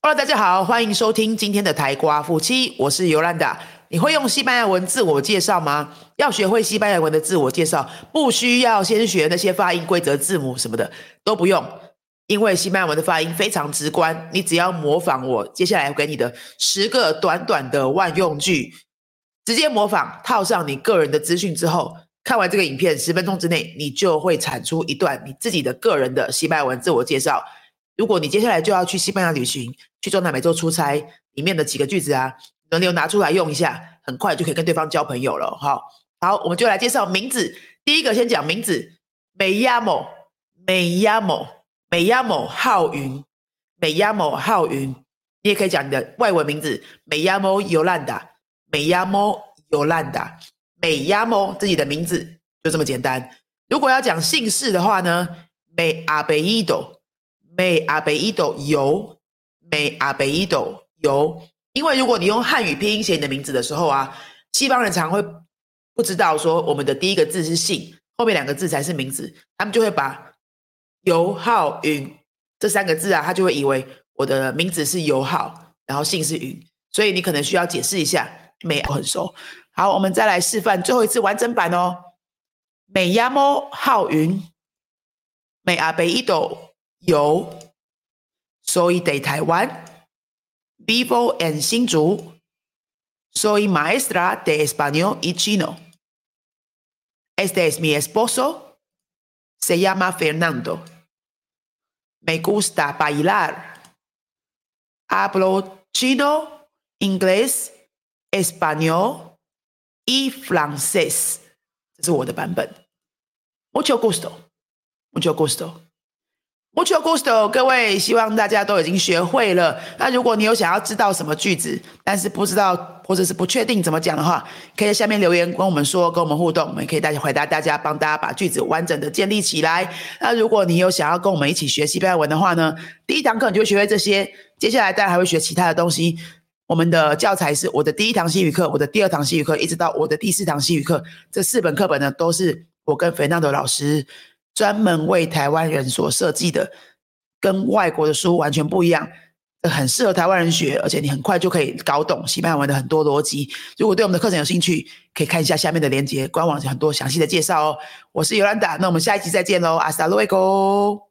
Hello，大家好，欢迎收听今天的台瓜夫妻，我是尤兰达。你会用西班牙文自我介绍吗？要学会西班牙文的自我介绍，不需要先学那些发音规则、字母什么的都不用，因为西班牙文的发音非常直观。你只要模仿我接下来给你的十个短短的万用句，直接模仿，套上你个人的资讯之后，看完这个影片十分钟之内，你就会产出一段你自己的个人的西班牙文自我介绍。如果你接下来就要去西班牙旅行，去中南美洲出差，里面的几个句子啊，轮流拿出来用一下，很快就可以跟对方交朋友了。好，好，我们就来介绍名字。第一个先讲名字，美亚某，美亚某，美亚某浩云，美亚某浩云。你也可以讲你的外文名字，美亚某尤兰达，美亚某尤兰达，美亚某自己的名字就这么简单。如果要讲姓氏的话呢，美阿贝伊斗。美阿贝伊斗游，美阿贝伊斗游。因为如果你用汉语拼音写你的名字的时候啊，西方人常会不知道说我们的第一个字是姓，后面两个字才是名字，他们就会把尤浩云这三个字啊，他就会以为我的名字是尤浩，然后姓是云，所以你可能需要解释一下。美很熟，好，我们再来示范最后一次完整版哦。美亚莫浩云，美阿贝伊斗。有，soy de Taiwan, vivo en Hsinchu, soy maestra de español y chino. Este es mi esposo, se llama Fernando. Me gusta bailar. Hablo chino, inglés, español y francés. 这是我的版本。Mucho gusto, mucho gusto. Mucho gusto，各位，希望大家都已经学会了。那如果你有想要知道什么句子，但是不知道或者是不确定怎么讲的话，可以在下面留言跟我们说，跟我们互动，我们可以大家回答大家，帮大家把句子完整的建立起来。那如果你有想要跟我们一起学西班牙文的话呢，第一堂课你就学会这些，接下来大家还会学其他的东西。我们的教材是我的第一堂西语课，我的第二堂西语课，一直到我的第四堂西语课，这四本课本呢，都是我跟肥纳德老师。专门为台湾人所设计的，跟外国的书完全不一样，很适合台湾人学，而且你很快就可以搞懂西班牙文的很多逻辑。如果对我们的课程有兴趣，可以看一下下面的链接，官网有很多详细的介绍哦。我是尤兰达，那我们下一集再见喽，阿萨洛维哥。